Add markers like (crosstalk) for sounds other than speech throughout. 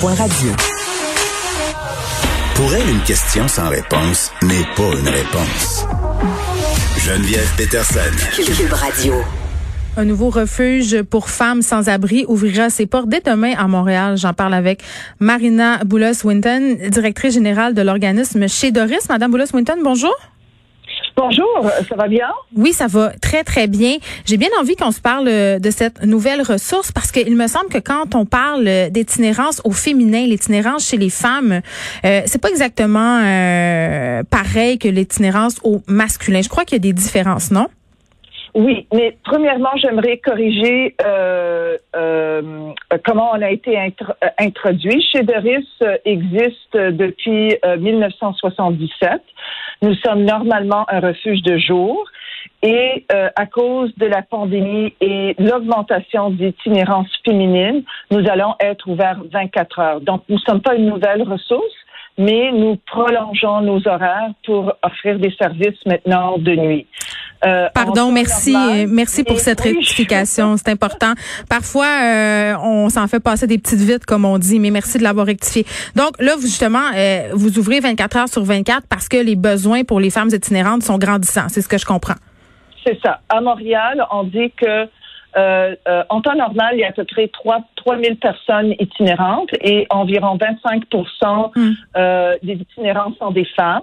Radio. Pour elle, une question sans réponse n'est pas une réponse. Geneviève Peterson. Cube Radio. Un nouveau refuge pour femmes sans abri ouvrira ses portes dès demain à Montréal. J'en parle avec Marina Boulos-Winton, directrice générale de l'organisme chez Doris. Madame Boulos-Winton, bonjour. Bonjour, ça va bien? Oui, ça va très, très bien. J'ai bien envie qu'on se parle euh, de cette nouvelle ressource parce qu'il me semble que quand on parle d'itinérance au féminin, l'itinérance chez les femmes, euh, c'est pas exactement euh, pareil que l'itinérance au masculin. Je crois qu'il y a des différences, non? Oui, mais premièrement, j'aimerais corriger euh, euh, comment on a été euh, introduit. Chez Doris existe depuis 1977. Nous sommes normalement un refuge de jour. Et à cause de la pandémie et l'augmentation d'itinérance féminine, nous allons être ouverts 24 heures. Donc, nous ne sommes pas une nouvelle ressource, mais nous prolongeons nos horaires pour offrir des services maintenant de nuit. Euh, Pardon, merci, merci pour cette rectification, c'est important. Parfois, euh, on s'en fait passer des petites vites, comme on dit, mais merci de l'avoir rectifié. Donc là, vous, justement, euh, vous ouvrez 24 heures sur 24 parce que les besoins pour les femmes itinérantes sont grandissants. C'est ce que je comprends. C'est ça. À Montréal, on dit que euh, euh, en temps normal, il y a à peu près 3, 000 personnes itinérantes et environ 25% hmm. euh, des itinérantes sont des femmes.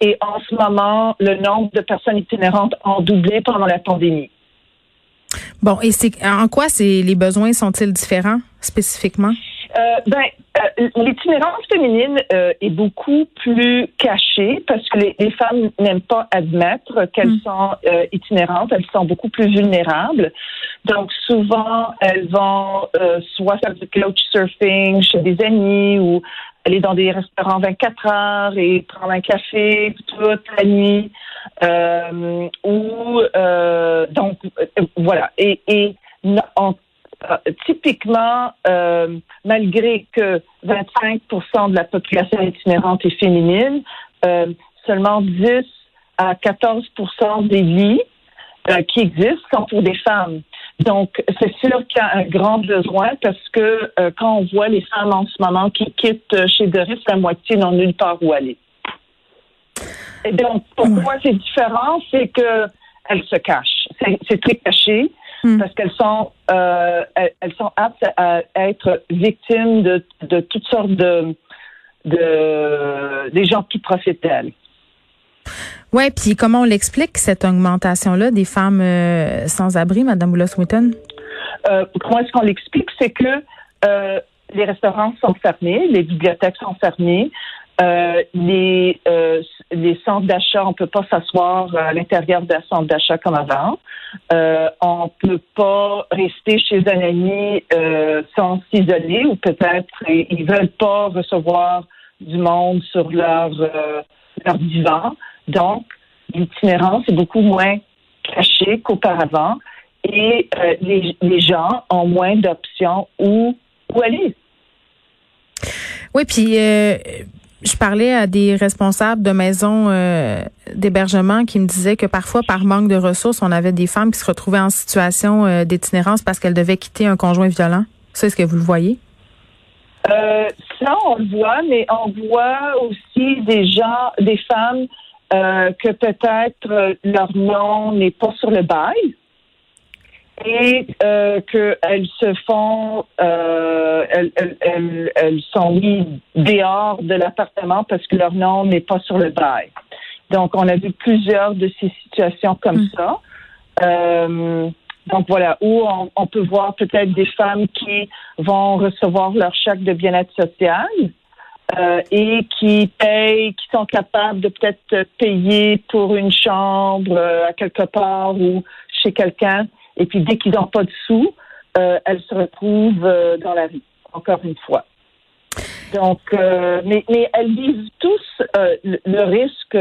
Et en ce moment, le nombre de personnes itinérantes a doublé pendant la pandémie. Bon, et c'est en quoi c'est les besoins sont-ils différents spécifiquement? Euh, ben, euh, l'itinérance féminine euh, est beaucoup plus cachée parce que les, femmes n'aiment pas admettre qu'elles mm. sont itinérantes, elles sont beaucoup plus vulnérables. Donc souvent, elles vont soit faire du couchsurfing chez des amis ou aller dans des restaurants 24 heures et prendre un café toute la nuit. ou donc voilà. Et, et euh, typiquement, euh, malgré que 25% de la population itinérante est féminine, euh, seulement 10 à 14% des lits qui existent sont pour des femmes. Donc, c'est sûr qu'il y a un grand besoin parce que quand on voit les femmes en ce moment qui quittent chez Doris, la moitié n'ont nulle part où aller. Et donc, pourquoi c'est différent? C'est que elles se cachent. C'est très caché. Hmm. parce qu'elles sont euh, elles, sont aptes à être victimes de, de toutes sortes de, de des gens qui profitent d'elles. Ouais, puis comment on l'explique cette augmentation là des femmes euh, sans abri, Madame Boulos-Witton? Euh, comment est-ce qu'on l'explique, c'est que euh, les restaurants sont fermés, les bibliothèques sont fermées, euh, les, euh, les centres d'achat, on peut pas s'asseoir à l'intérieur d'un centre d'achat comme avant. Euh, on peut pas rester chez un ami euh, sans s'isoler ou peut-être ils veulent pas recevoir du monde sur leur leur divan. Donc, l'itinérance est beaucoup moins cachée qu'auparavant et les, les gens ont moins d'options où, où aller. Oui, puis je parlais à des responsables de maisons euh, d'hébergement qui me disaient que parfois, par manque de ressources, on avait des femmes qui se retrouvaient en situation euh, d'itinérance parce qu'elles devaient quitter un conjoint violent. Ça, est-ce que vous le voyez? Euh, ça, on le voit, mais on voit aussi des gens, des femmes que peut-être leur nom n'est pas sur le bail et euh, qu'elles se font, euh, elles, elles, elles, sont mises dehors de l'appartement parce que leur nom n'est pas sur le bail. Donc, on a vu plusieurs de ces situations comme mm. ça. Euh, donc voilà, où on, on peut voir peut-être des femmes qui vont recevoir leur chèque de bien-être social euh, et qui payent, qui sont capables de peut-être payer pour une chambre euh, à quelque part ou chez quelqu'un et puis dès qu'ils n'ont pas de sous, euh, elles se retrouvent euh, dans la vie, encore une fois. Donc, euh, mais, mais elles vivent tous le, risque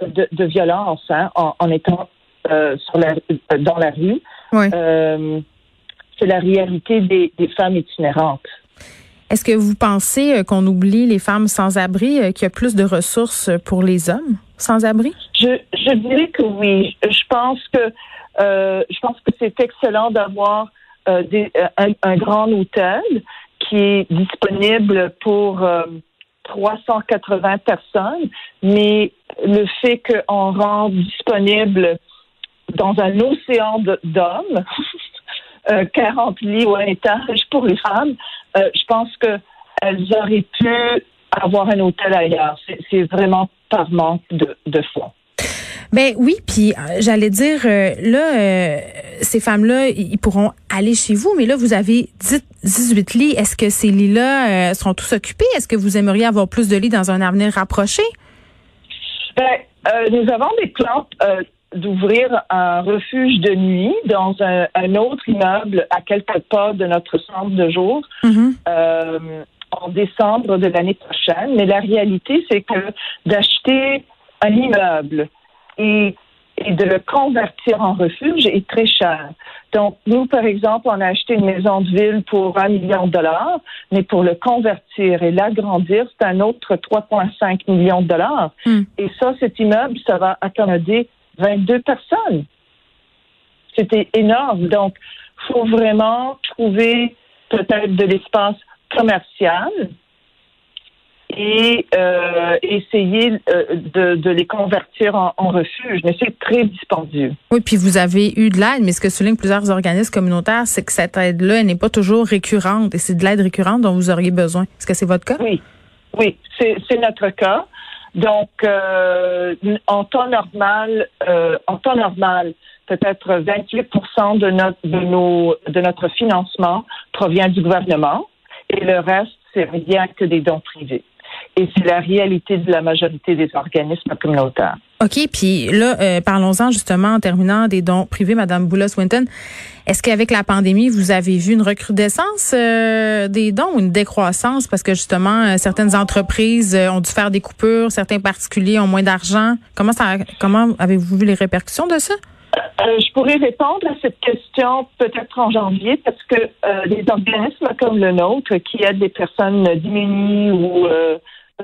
de, de violence hein, en, en, étant sur la, dans la rue. Oui. c'est la réalité des, des femmes itinérantes. Est-ce que vous pensez qu'on oublie les femmes sans abri, qu'il y a plus de ressources pour les hommes sans abri? Je, je dirais que oui. Je pense que je pense que c'est excellent d'avoir euh, euh, un, grand hôtel qui est disponible pour 380 personnes, mais le fait qu'on rend disponible dans un océan d'hommes (laughs) 40 lits ou un étage pour les femmes, je pense qu'elles auraient pu avoir un hôtel ailleurs. C'est vraiment par manque de, de fonds. Ben oui, puis euh, j'allais dire euh, là, euh, ces femmes-là, ils pourront aller chez vous, mais là vous avez 18 lits. Est-ce que ces lits-là seront tous occupés? Est-ce que vous aimeriez avoir plus de lits dans un avenir rapproché? Ben, nous avons des plans d'ouvrir un refuge de nuit dans un, autre immeuble à quelques pas de notre centre de jour. Mm-hmm. en décembre de l'année prochaine, mais la réalité, c'est que d'acheter un immeuble et, de le convertir en refuge est très cher. Donc, nous, par exemple, on a acheté une maison de ville pour un million de dollars, mais pour le convertir et l'agrandir, c'est un autre 3,5 millions de dollars. Hmm. Et ça, cet immeuble, ça va accommoder 22 personnes. C'était énorme. Donc, il faut vraiment trouver peut-être de l'espace commercial et euh, essayer euh, de, de, les convertir en, en refuge. Mais c'est très dispendieux. Oui, puis vous avez eu de l'aide, mais ce que soulignent plusieurs organismes communautaires, c'est que cette aide-là n'est pas toujours récurrente et c'est de l'aide récurrente dont vous auriez besoin. Est-ce que c'est votre cas? Oui, oui, c'est notre cas. Donc, euh, en temps normal, euh, en temps normal, peut-être 28 de notre de nos de notre financement provient du gouvernement et le reste c'est rien que des dons privés et c'est la réalité de la majorité des organismes communautaires. OK, puis là, euh, parlons-en justement en terminant des dons privés, Madame Boulos-Winton. Est-ce qu'avec la pandémie, vous avez vu une recrudescence euh, des dons ou une décroissance? Parce que justement, euh, certaines entreprises ont dû faire des coupures, certains particuliers ont moins d'argent. Comment ça, comment avez-vous vu les répercussions de ça? je pourrais répondre à cette question peut-être en janvier parce que les organismes comme le nôtre qui aident des personnes diminuées ou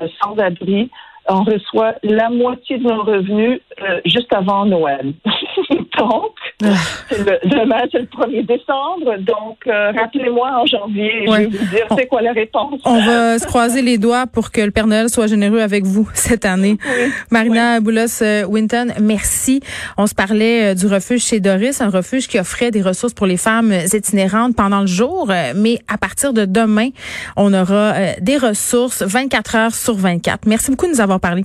euh, sans abri, on reçoit la moitié de nos revenus euh, juste avant Noël. (laughs) donc, ah. demain, c'est le 1er décembre. Donc, euh, rappelez-moi en janvier et je vais vous dire c'est quoi la réponse. On va se croiser les doigts pour que le Père Noël soit généreux avec vous (laughs) cette année. Marina Boulos-Winton, merci. On se parlait du refuge chez Doris, un refuge qui offrait des ressources pour les femmes itinérantes pendant le jour. Mais à partir de demain, on aura des ressources 24 heures sur 24. Merci beaucoup de nous avoir parlé.